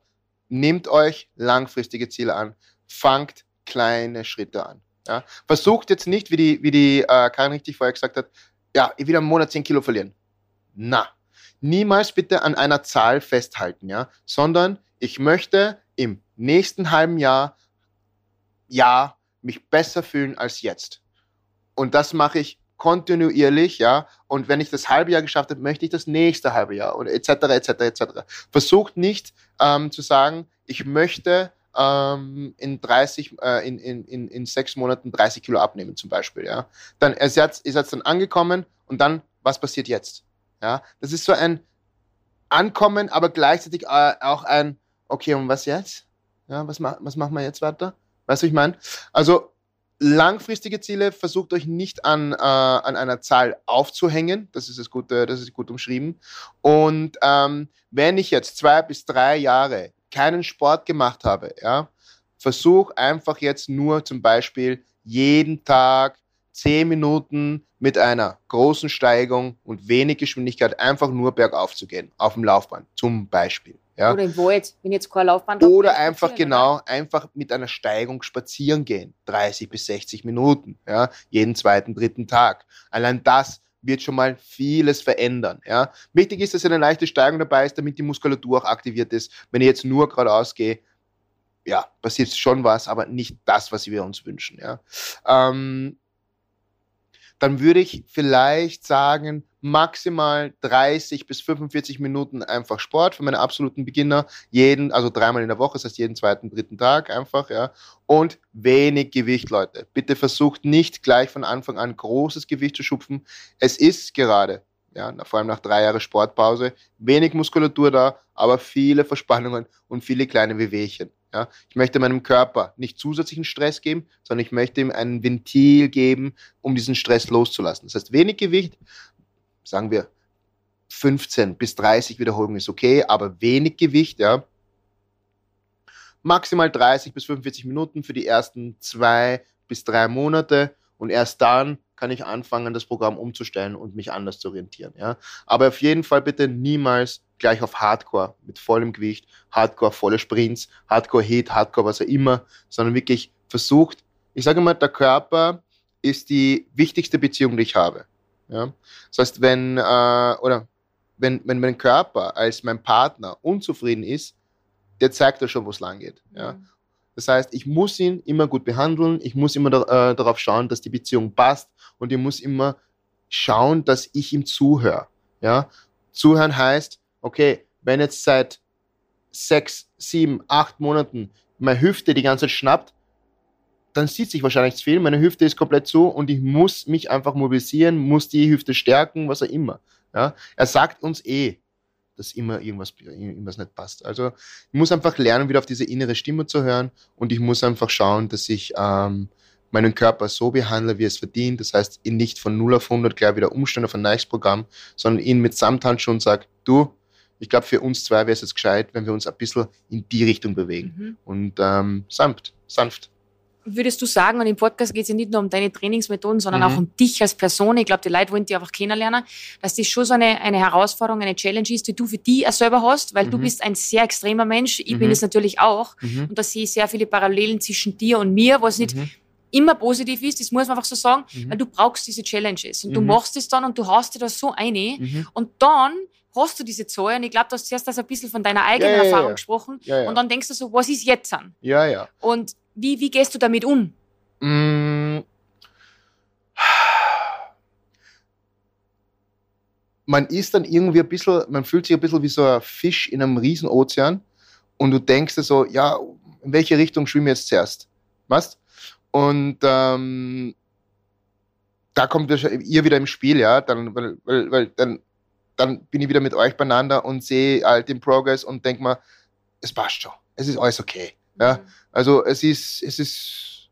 Nehmt euch langfristige Ziele an. Fangt kleine Schritte an. Ja. Versucht jetzt nicht, wie die, wie die äh, Karin richtig vorher gesagt hat, ja, ich will am Monat 10 Kilo verlieren. Na, niemals bitte an einer Zahl festhalten, ja, sondern ich möchte im nächsten halben Jahr, ja, mich besser fühlen als jetzt. Und das mache ich kontinuierlich, ja. Und wenn ich das halbe Jahr geschafft habe, möchte ich das nächste halbe Jahr oder etc. etc. etc. Versucht nicht ähm, zu sagen, ich möchte ähm, in 30, äh, in, in, in, in sechs Monaten 30 Kilo abnehmen zum Beispiel, ja. Dann ihr seid, ihr seid dann angekommen und dann, was passiert jetzt? Ja, das ist so ein Ankommen, aber gleichzeitig äh, auch ein, okay, und was jetzt? Ja, was, ma was machen wir jetzt weiter? Weißt du, ich meine? Also langfristige Ziele versucht euch nicht an, äh, an einer Zahl aufzuhängen. Das ist das Gute, das ist gut umschrieben. Und ähm, wenn ich jetzt zwei bis drei Jahre keinen Sport gemacht habe, ja, versuch einfach jetzt nur zum Beispiel jeden Tag zehn Minuten mit einer großen Steigung und wenig Geschwindigkeit einfach nur bergauf zu gehen, auf dem Laufband zum Beispiel. Ja. Oder im Wald, wenn jetzt kein Laufband Oder einfach genau, oder? einfach mit einer Steigung spazieren gehen. 30 bis 60 Minuten, ja, jeden zweiten, dritten Tag. Allein das wird schon mal vieles verändern. Ja. Wichtig ist, dass eine leichte Steigung dabei ist, damit die Muskulatur auch aktiviert ist. Wenn ich jetzt nur geradeaus gehe, ja, passiert schon was, aber nicht das, was wir uns wünschen. Ja. Ähm, dann würde ich vielleicht sagen, maximal 30 bis 45 Minuten einfach Sport für meine absoluten Beginner. Jeden, also dreimal in der Woche, das heißt jeden zweiten, dritten Tag einfach, ja. Und wenig Gewicht, Leute. Bitte versucht nicht gleich von Anfang an großes Gewicht zu schupfen. Es ist gerade, ja, vor allem nach drei Jahren Sportpause, wenig Muskulatur da, aber viele Verspannungen und viele kleine Wehwehchen. Ja, ich möchte meinem Körper nicht zusätzlichen Stress geben, sondern ich möchte ihm ein Ventil geben, um diesen Stress loszulassen. Das heißt, wenig Gewicht, sagen wir 15 bis 30 Wiederholungen ist okay, aber wenig Gewicht, ja. Maximal 30 bis 45 Minuten für die ersten zwei bis drei Monate und erst dann kann ich anfangen, das Programm umzustellen und mich anders zu orientieren. Ja? Aber auf jeden Fall bitte niemals gleich auf Hardcore mit vollem Gewicht, Hardcore volle Sprints, Hardcore Heat, Hardcore was auch immer, sondern wirklich versucht, ich sage mal, der Körper ist die wichtigste Beziehung, die ich habe. Ja? Das heißt, wenn, äh, oder wenn, wenn mein Körper als mein Partner unzufrieden ist, der zeigt ja schon, wo es lang geht. Ja? Mhm. Das heißt, ich muss ihn immer gut behandeln, ich muss immer da, äh, darauf schauen, dass die Beziehung passt und ich muss immer schauen, dass ich ihm zuhöre. Ja? Zuhören heißt, okay, wenn jetzt seit sechs, sieben, acht Monaten meine Hüfte die ganze Zeit schnappt, dann sieht sich wahrscheinlich zu viel. Meine Hüfte ist komplett zu und ich muss mich einfach mobilisieren, muss die Hüfte stärken, was auch immer. Ja? Er sagt uns eh, dass immer irgendwas, irgendwas nicht passt. Also ich muss einfach lernen, wieder auf diese innere Stimme zu hören und ich muss einfach schauen, dass ich ähm, meinen Körper so behandle, wie es verdient. Das heißt, ihn nicht von 0 auf 100 gleich wieder umstellen auf ein neues Programm, sondern ihn mit Samthandschuhen sage, du, ich glaube, für uns zwei wäre es jetzt gescheit, wenn wir uns ein bisschen in die Richtung bewegen. Mhm. Und ähm, sanft, sanft würdest du sagen, und im Podcast geht es ja nicht nur um deine Trainingsmethoden, sondern mhm. auch um dich als Person, ich glaube, die Leute wollen dich einfach kennenlernen, dass das schon so eine, eine Herausforderung, eine Challenge ist, die du für dich auch selber hast, weil mhm. du bist ein sehr extremer Mensch, ich mhm. bin es natürlich auch. Mhm. Und da sehe ich sehr viele Parallelen zwischen dir und mir, was nicht mhm. immer positiv ist, das muss man einfach so sagen, mhm. weil du brauchst diese Challenges und du machst es dann und du haust dir da so eine und dann hast du diese Zahl und ich glaube, du hast zuerst das ein bisschen von deiner eigenen ja, Erfahrung gesprochen und dann denkst du so, was ist jetzt an? Ja, ja. Und wie, wie gehst du damit um? Mm. Man ist dann irgendwie ein bisschen, man fühlt sich ein bisschen wie so ein Fisch in einem Riesenozean und du denkst dir so, ja, in welche Richtung schwimme ich jetzt zuerst? Was? Und ähm, da kommt ihr wieder im Spiel, ja, dann, weil, weil, weil dann, dann bin ich wieder mit euch beieinander und sehe halt den Progress und denke mir, es passt schon, es ist alles okay. Ja? Mhm. Also es ist, es ist,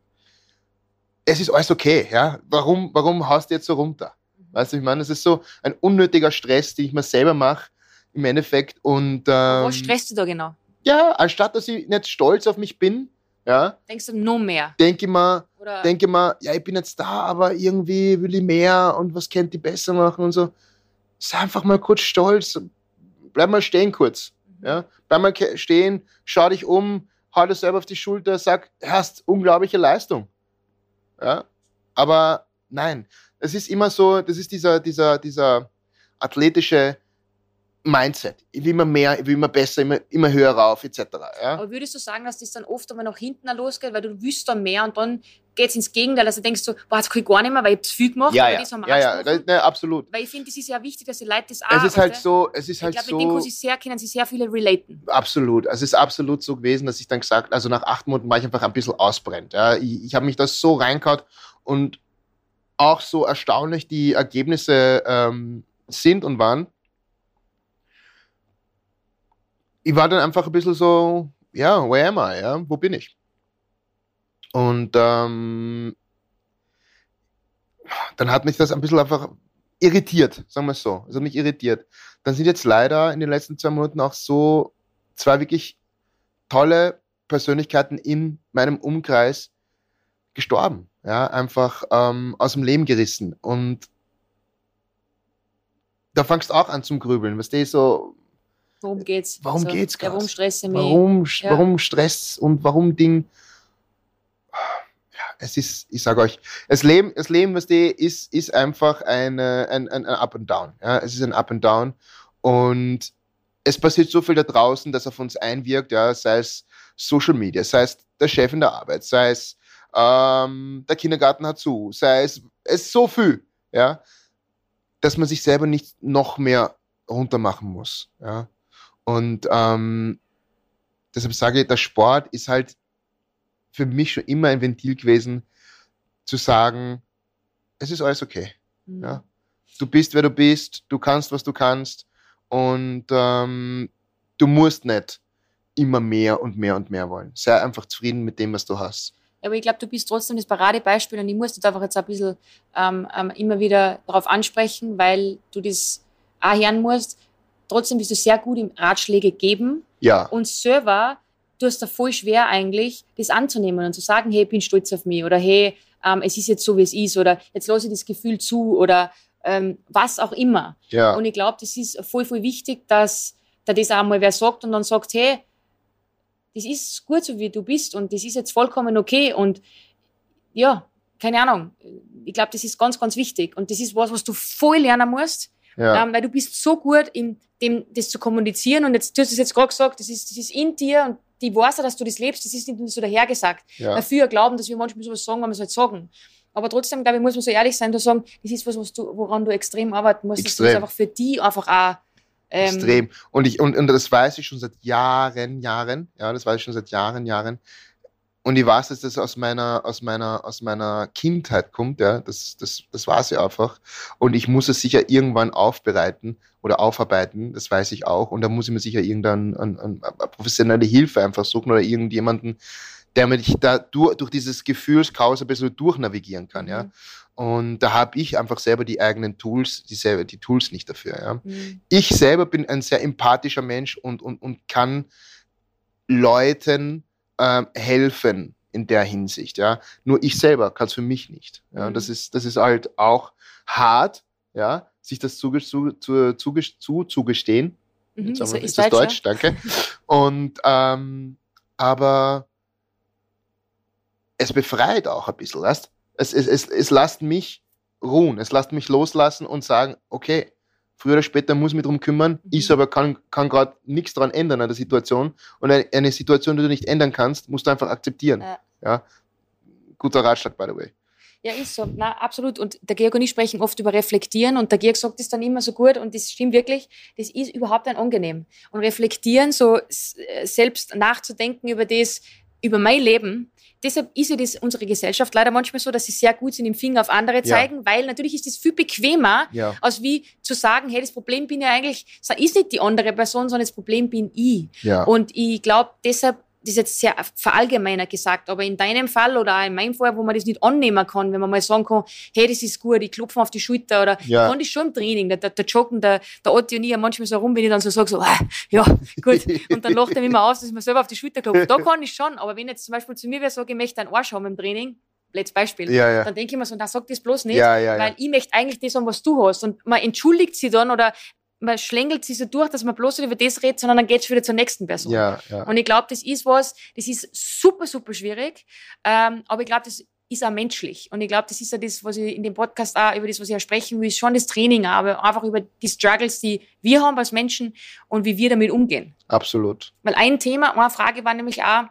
es ist alles okay. Ja? Warum, warum haust du jetzt so runter? Mhm. Weißt du, ich meine, es ist so ein unnötiger Stress, den ich mir selber mache im Endeffekt. Und, ähm, Was stresst du da genau? Ja, anstatt dass ich nicht stolz auf mich bin, ja, denkst du nur mehr? Denke ich mal, denke mal, ja, ich bin jetzt da, aber irgendwie will ich mehr und was könnte ich besser machen und so. Sei einfach mal kurz stolz, bleib mal stehen kurz. Mhm. Ja? Bleib mal stehen, schau dich um, hau dir selber auf die Schulter, sag, hast unglaubliche Leistung. Ja? Aber nein, es ist immer so, das ist dieser, dieser, dieser athletische Mindset. Ich will immer mehr, ich will immer besser, immer, immer höher rauf, etc. Ja? Aber würdest du sagen, dass das dann oft einmal nach hinten losgeht, weil du willst dann mehr und dann geht es ins Gegenteil, also denkst du, boah, jetzt kann ich gar nicht mehr, weil ich zu viel gemacht ja, ja. das haben ja, ja, das, ne, absolut. Weil ich finde, das ist ja wichtig, dass die Leute das auch... Es ist halt so, es ist ich halt glaub, so... Ich glaube, mit dem sehr, können sie sehr viele relaten. Absolut. Also es ist absolut so gewesen, dass ich dann gesagt, also nach acht Monaten war ich einfach ein bisschen ausbrennt. Ja. Ich, ich habe mich da so reingehauen und auch so erstaunlich die Ergebnisse ähm, sind und waren, ich war dann einfach ein bisschen so, ja, where am I? Ja? Wo bin ich? Und ähm, dann hat mich das ein bisschen einfach irritiert, sagen wir es so. Also mich irritiert. Dann sind jetzt leider in den letzten zwei Monaten auch so zwei wirklich tolle Persönlichkeiten in meinem Umkreis gestorben. Ja, einfach ähm, aus dem Leben gerissen. Und da fangst du auch an zum Grübeln. Was du so, Worum geht's? Warum also, geht's ja, Warum Stress Warum, ja. warum Stress und warum Ding? Es ist, ich sage euch, das Leben, das Leben, was die ist, ist einfach eine, ein, ein, ein Up and Down. Ja, es ist ein Up and Down und es passiert so viel da draußen, das auf uns einwirkt, ja, sei es Social Media, sei es der Chef in der Arbeit, sei es ähm, der Kindergarten hat zu, sei es, es ist so viel, ja, dass man sich selber nicht noch mehr runtermachen muss, ja. Und ähm, deshalb sage ich, der Sport ist halt für mich schon immer ein Ventil gewesen, zu sagen, es ist alles okay. Mhm. Ja? Du bist, wer du bist, du kannst, was du kannst und ähm, du musst nicht immer mehr und mehr und mehr wollen. Sei einfach zufrieden mit dem, was du hast. Aber ich glaube, du bist trotzdem das Paradebeispiel und ich muss das einfach jetzt ein bisschen ähm, ähm, immer wieder darauf ansprechen, weil du das auch hören musst trotzdem bist du sehr gut im Ratschläge geben. Ja. Und selber, du hast da voll schwer eigentlich, das anzunehmen und zu sagen, hey, ich bin stolz auf mich oder hey, ähm, es ist jetzt so, wie es ist oder jetzt lasse ich das Gefühl zu oder ähm, was auch immer. Ja. Und ich glaube, das ist voll, voll wichtig, dass da das auch mal wer sagt und dann sagt, hey, das ist gut so, wie du bist und das ist jetzt vollkommen okay und ja, keine Ahnung. Ich glaube, das ist ganz, ganz wichtig und das ist was, was du voll lernen musst ja. ähm, weil du bist so gut in dem, das zu kommunizieren und jetzt, du hast es jetzt gerade gesagt, das ist, das ist in dir und die weiß ja, dass du das lebst, das ist nicht nur so dahergesagt. Ja. Dafür glauben, dass wir manchmal sowas sagen, wenn wir es halt sagen. Aber trotzdem, glaube ich, muss man so ehrlich sein, zu sagen, das ist was, was du, woran du extrem arbeiten musst, du das Extrem. einfach für die einfach auch ähm, Extrem. Und ich, und, und das weiß ich schon seit Jahren, Jahren. Ja, das weiß ich schon seit Jahren, Jahren. Und ich weiß, dass das aus meiner, aus meiner, aus meiner Kindheit kommt, ja. Das, das, das weiß ich einfach. Und ich muss es sicher irgendwann aufbereiten oder aufarbeiten, das weiß ich auch. Und da muss ich mir sicher irgendeine an, an, an professionelle Hilfe einfach suchen oder irgendjemanden, der mich da durch, durch dieses Gefühlschaos ein bisschen durchnavigieren kann, ja. Mhm. Und da habe ich einfach selber die eigenen Tools, die, selber, die Tools nicht dafür, ja mhm. ich selber bin ein sehr empathischer Mensch und, und, und kann Leuten ähm, helfen in der Hinsicht. Ja? Nur ich selber kann es für mich nicht. Ja? Mhm. Das, ist, das ist halt auch hart, ja? Sich das zuge zu, zu, zu, zugestehen. Mhm. Ist, ist das Deutsch, Deutsch? Danke. Und ähm, aber es befreit auch ein bisschen, weißt? Es, es, es, es lässt mich ruhen, es lässt mich loslassen und sagen, okay, früher oder später muss ich mich drum kümmern, Mhm. ich selber kann, kann gerade nichts dran ändern an der Situation und eine, eine Situation, die du nicht ändern kannst, musst du einfach akzeptieren. Ja. Ja. Guter Ratschlag, by the way. Ja, ist so. Na, absolut. Und der Georg und ich sprechen oft über Reflektieren und der Georg sagt das dann immer so gut und das stimmt wirklich. Das ist überhaupt ein angenehm. Und reflektieren, so äh, selbst nachzudenken über das, über mein Leben. Deshalb ist ja das unsere Gesellschaft leider manchmal so, dass sie sehr gut sind im Finger auf andere zeigen, weil natürlich ist das viel bequemer, Ja. als wie zu sagen, hey, das Problem bin ja eigentlich, ist nicht die andere Person, sondern das Problem bin ich. Ja. Und ich glaube, deshalb, das ist jetzt sehr verallgemeinert gesagt, aber in deinem Fall oder auch in meinem Fall, wo man das nicht annehmen kann, wenn man mal sagen kann, hey, das ist gut, ich klopfe auf die Schulter oder Ja. ich kann das schon im Training, der, der, der Joggen, der, der Otti und ich manchmal so rum, wenn ich dann so sage, so, ah, ja, gut, und dann lacht er immer aus, dass ich mir selber auf die Schulter klopfe. Da kann ich schon, aber wenn jetzt zum Beispiel zu mir wer sagt, ich möchte einen Arsch haben im Training, letztes Beispiel, Ja, ja. dann denke ich mir so, na, sag das bloß nicht, ja. weil ich möchte eigentlich das haben, was du hast. Und man entschuldigt sie dann oder man schlängelt sie so durch, dass man bloß nicht über das redet, sondern dann geht's wieder zur nächsten Person. Ja, ja. Und ich glaube, das ist was, das ist super, super schwierig. Ähm, aber ich glaube, das ist auch menschlich. Und ich glaube, das ist ja das, was ich in dem Podcast auch, über das, was ich ja sprechen will, ist schon das Training, auch, aber einfach über die Struggles, die wir haben als Menschen und wie wir damit umgehen. Absolut. Weil ein Thema, eine Frage war nämlich auch,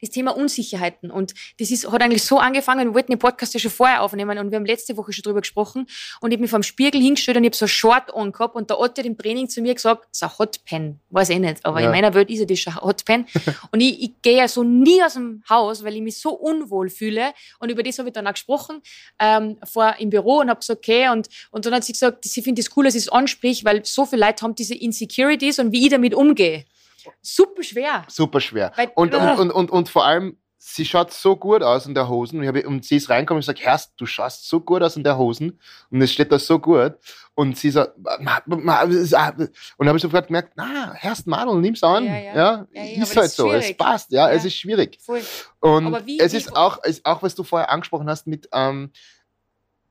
das Thema Unsicherheiten. Und das ist, hat eigentlich so angefangen, wir wollten den Podcast ja schon vorher aufnehmen und wir haben letzte Woche schon drüber gesprochen und ich habe mich vor dem Spiegel hingestellt und ich habe so ein Short on gehabt und der Otto hat im Training zu mir gesagt, es ist ein Hotpen. Weiß ich nicht, aber Ja. in meiner Welt ist ja das schon Hotpen. und ich, ich gehe ja so nie aus dem Haus, weil ich mich so unwohl fühle und über das habe ich dann auch gesprochen ähm, vor im Büro und habe gesagt, okay, und, und dann hat sie gesagt, sie findet es cool, dass ich es ansprich, weil so viele Leute haben diese Insecurities und wie ich damit umgehe. Super schwer. Super schwer. Weil- Und, und, Ugh. und, und, und vor allem, sie schaut so gut aus in der Hosen. Und, ich habe, und sie ist reingekommen und gesagt, Herrst, du schaust so gut aus in der Hosen. Und es steht da so gut. Und sie sagt, und dann habe ich sofort gemerkt, na, Herrst Madel, nimm's an. Ja, Ja, ja. Ja, ist halt ist so. Es passt, ja, es Ja. ist schwierig. Voll. Und Aber wie- es wie- ist auch, ist auch, was du vorher angesprochen hast mit ähm,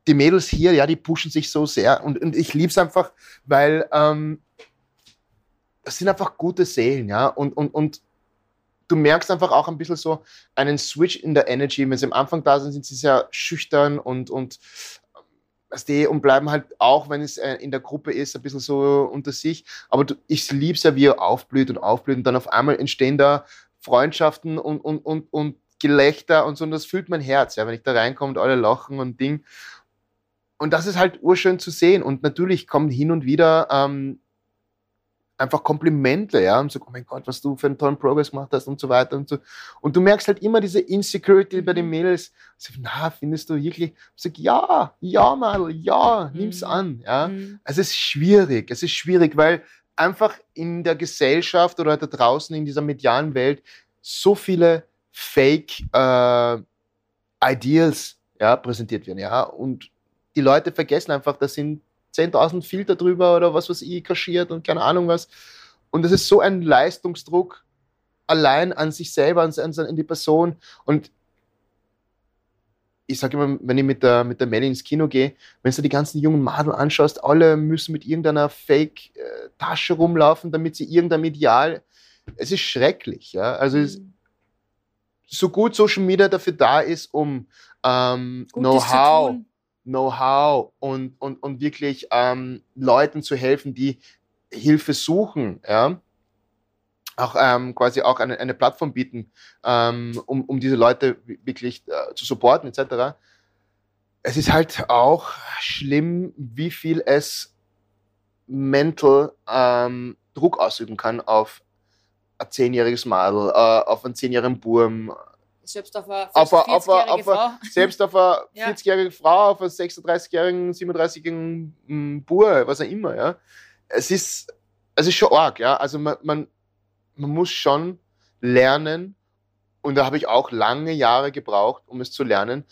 die Mädels hier, ja, die pushen sich so sehr. Und, und ich liebe es einfach, weil ähm, das sind einfach gute Seelen, ja. Und, und, und du merkst einfach auch ein bisschen so einen Switch in der Energy. Wenn sie am Anfang da sind, sind sie sehr schüchtern und, und und bleiben halt auch, wenn es äh, in der Gruppe ist, ein bisschen so unter sich. Aber du, ich liebe es ja, wie er aufblüht und aufblüht und dann auf einmal entstehen da Freundschaften und, und, und, und Gelächter und so. Und das füllt mein Herz, ja, wenn ich da reinkomme und alle lachen und Ding. Und das ist halt urschön zu sehen. Und natürlich kommen hin und wieder ähm, einfach Komplimente, ja, und so, oh mein Gott, was du für einen tollen Progress gemacht hast und so weiter und so. Und du merkst halt immer diese Insecurity bei den Mädels. So, na, findest du wirklich? Ich sag, ja, ja, Madel, ja, nimm's Mhm. an, ja. Mhm. Es ist schwierig, es ist schwierig, weil einfach in der Gesellschaft oder da draußen in dieser medialen Welt so viele Fake äh, Ideals ja, präsentiert werden, ja. Und die Leute vergessen einfach, da sind 10.000 Filter drüber oder was weiß ich kaschiert und keine Ahnung was. Und das ist so ein Leistungsdruck allein an sich selber, an, an, an die Person. Und ich sage immer, wenn ich mit der, mit der Melly ins Kino gehe, wenn du die ganzen jungen Madel anschaust, alle müssen mit irgendeiner Fake-Tasche rumlaufen, damit sie irgendein Ideal. Es ist schrecklich, ja. Also es, Mhm. so gut Social Media dafür da ist, um ähm, Know-how. Know-how und, und, und wirklich ähm, Leuten zu helfen, die Hilfe suchen, ja. auch ähm, quasi auch eine, eine Plattform bieten, ähm, um, um diese Leute wirklich äh, zu supporten etc. Es ist halt auch schlimm, wie viel es mental ähm, Druck ausüben kann auf ein zehnjähriges Madel, äh, auf einen zehnjährigen Burm, selbst auf eine, auf eine, auf eine, auf Frau. eine, selbst auf eine Ja. 40-jährige Frau, auf einen 36-jährigen, 37-jährigen mm, Bur, was auch immer, ja. Es ist, es ist schon arg, ja. Also man, man, man muss schon lernen, und da habe ich auch lange Jahre gebraucht, um es zu lernen,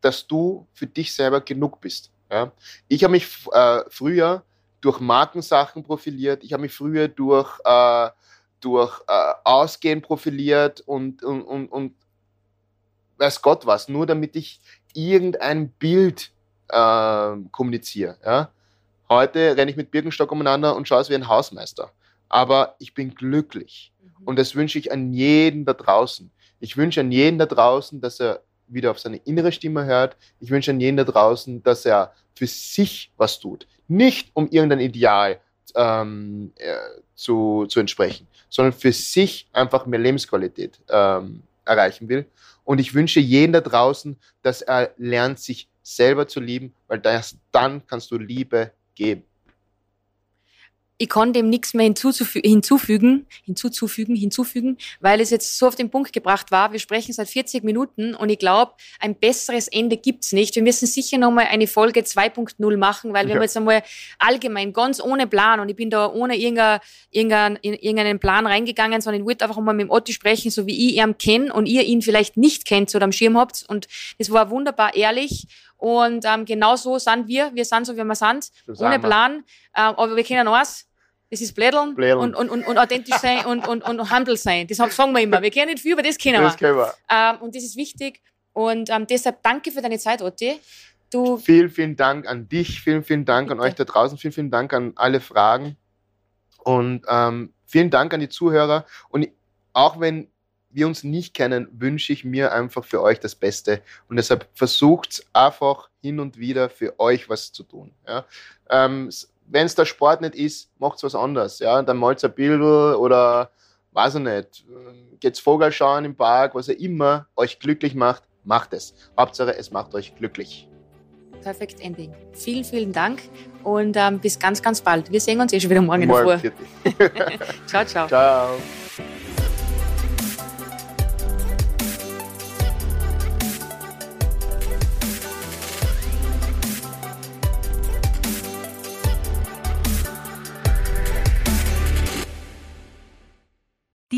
dass du für dich selber genug bist. Ja? Ich habe mich äh, früher durch Markensachen profiliert, ich habe mich früher durch, äh, durch äh, Ausgehen profiliert und, und, und, und weiß Gott was, nur damit ich irgendein Bild äh, kommuniziere. Ja? Heute renne ich mit Birkenstock umeinander und schaue aus wie ein Hausmeister. Aber ich bin glücklich. Mhm. Und das wünsche ich an jeden da draußen. Ich wünsche an jeden da draußen, dass er wieder auf seine innere Stimme hört. Ich wünsche an jeden da draußen, dass er für sich was tut. Nicht um irgendein Ideal ähm, äh, zu, zu entsprechen, sondern für sich einfach mehr Lebensqualität ähm, erreichen will. Und ich wünsche jeden da draußen, dass er lernt, sich selber zu lieben, weil das, dann kannst du Liebe geben. Ich kann dem nichts mehr hinzuzufü hinzufügen, hinzuzufügen, hinzufügen, weil es jetzt so auf den Punkt gebracht war. Wir sprechen seit 40 Minuten und ich glaube, ein besseres Ende gibt's nicht. Wir müssen sicher nochmal eine Folge 2.0 machen, weil wir Ja. haben jetzt einmal allgemein, ganz ohne Plan und ich bin da ohne irgendein, irgendein, in irgendeinen Plan reingegangen, sondern ich wollte einfach mal mit dem Otti sprechen, so wie ich ihn kenne und ihr ihn vielleicht nicht kennt oder am Schirm habt und es war wunderbar ehrlich und ähm, genau so sind wir. Wir sind so, wie wir sind, Das ohne. Plan, äh, aber wir kennen eins, das ist Blädeln, Blädeln. Und, und, und, und authentisch sein und, und, und humble sein. Das sagen wir immer. Wir kennen nicht viel, aber das kennen Das wir. können wir. Ähm, und das ist wichtig. Und ähm, deshalb danke für deine Zeit, Otti. Du, Vielen, vielen Dank an dich, vielen, vielen Dank an Bitte. euch da draußen, vielen, vielen Dank an alle Fragen und ähm, vielen Dank an die Zuhörer. Und auch wenn wir uns nicht kennen, wünsche ich mir einfach für euch das Beste. Und deshalb versucht einfach hin und wieder für euch was zu tun. Ja? Ähm, wenn es der Sport nicht ist, macht was anderes. Ja? Dann malt ein Bild oder weiß ich nicht, ähm, geht's Vogel schauen im Park, was ihr immer euch glücklich macht, macht es. Hauptsache, es macht euch glücklich. perfekt Ending. Vielen, vielen Dank und ähm, bis ganz, ganz bald. Wir sehen uns eh schon wieder morgen in der Morgen, Früh. Ciao, ciao. Ciao.